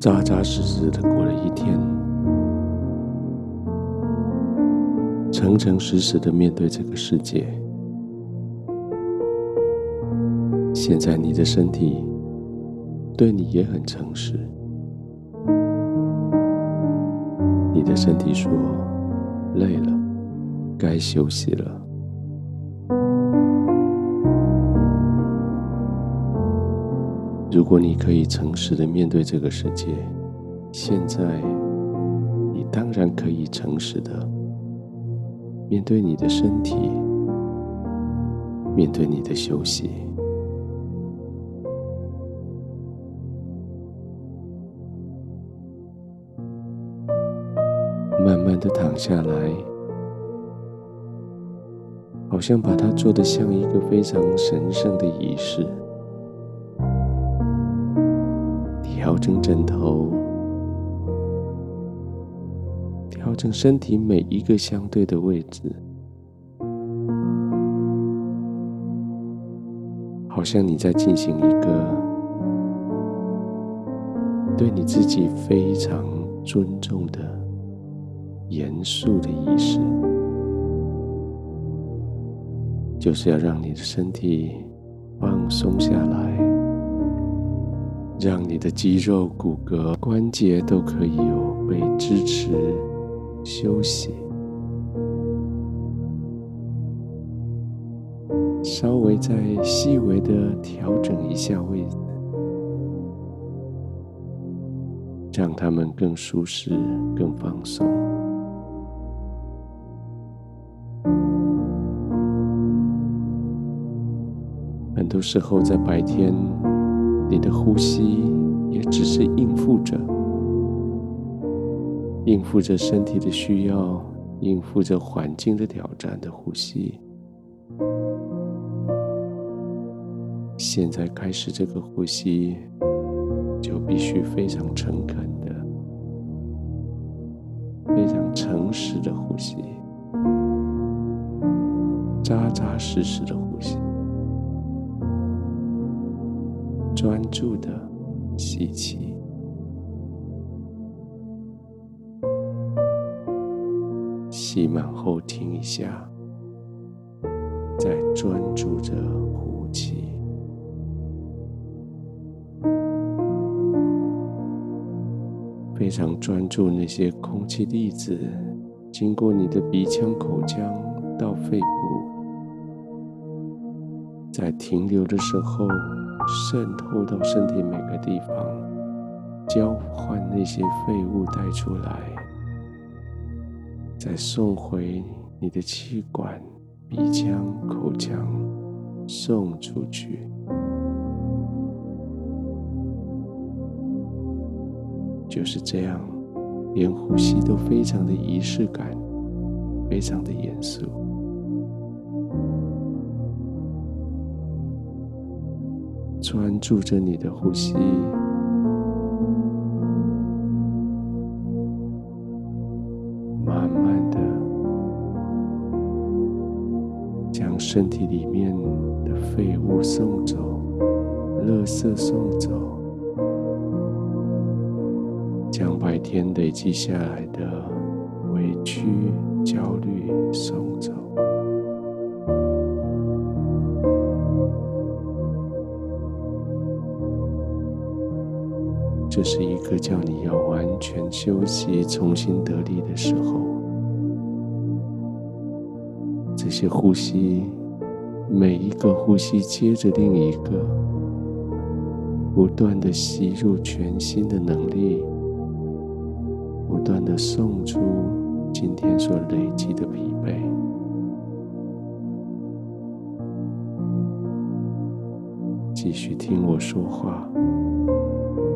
扎扎实实的过了一天，诚诚实实的面对这个世界。现在你的身体对你也很诚实，你的身体说累了，该休息了。如果你可以诚实的面对这个世界，现在你当然可以诚实的面对你的身体，面对你的休息。慢慢的躺下来，好像把它做的像一个非常神圣的仪式。调整枕头，调整身体每一个相对的位置，好像你在进行一个对你自己非常尊重的严肃的仪式，就是要让你的身体放松下来。让你的肌肉、骨骼、关节都可以有被支持、休息，稍微再细微的调整一下位置，让他们更舒适、更放松。很多时候在白天。你的呼吸也只是应付着，应付着身体的需要，应付着环境的挑战的呼吸。现在开始这个呼吸，就必须非常诚恳的、非常诚实的呼吸，扎扎实实的呼专注的吸气，吸满后停一下，再专注着呼气，非常专注那些空气粒子经过你的鼻腔、口腔到肺部，在停留的时候。渗透到身体每个地方，交换那些废物带出来，再送回你的气管、鼻腔、口腔，送出去。就是这样，连呼吸都非常的仪式感，非常的严肃。专注着你的呼吸，慢慢的将身体里面的废物送走，垃圾送走，将白天累积下来的委屈、焦虑送走。这是一个叫你要完全休息、重新得力的时候。这些呼吸，每一个呼吸接着另一个，不断的吸入全新的能力，不断的送出今天所累积的疲惫。继续听我说话。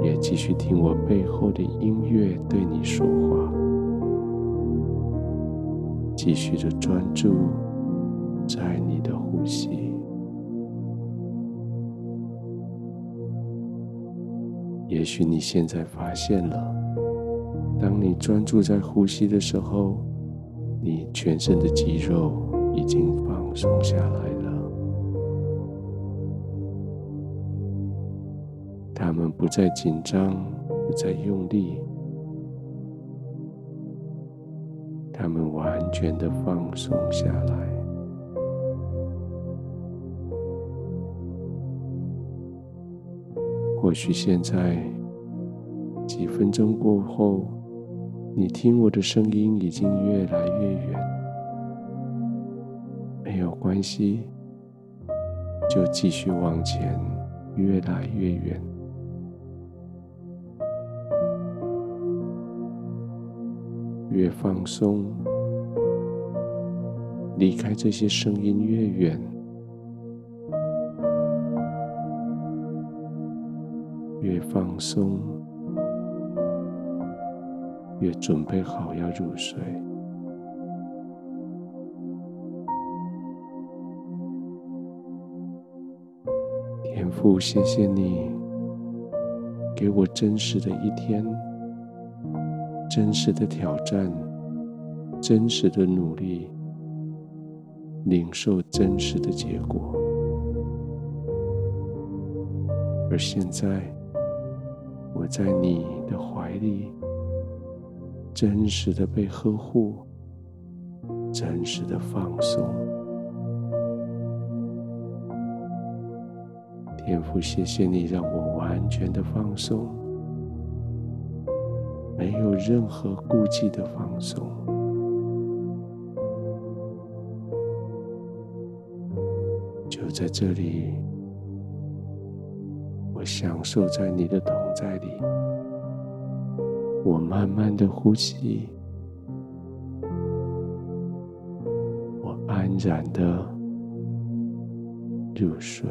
也继续听我背后的音乐对你说话，继续的专注在你的呼吸。也许你现在发现了，当你专注在呼吸的时候，你全身的肌肉已经放松下来不再紧张，不再用力，他们完全的放松下来。或许现在几分钟过后，你听我的声音已经越来越远，没有关系，就继续往前，越来越远。越放松，离开这些声音越远，越放松，越准备好要入睡。天父，谢谢你给我真实的一天。真实的挑战，真实的努力，领受真实的结果。而现在，我在你的怀里，真实的被呵护，真实的放松。天父，谢谢你让我完全的放松。没有任何顾忌的放松，就在这里，我享受在你的同在里，我慢慢的呼吸，我安然的入睡。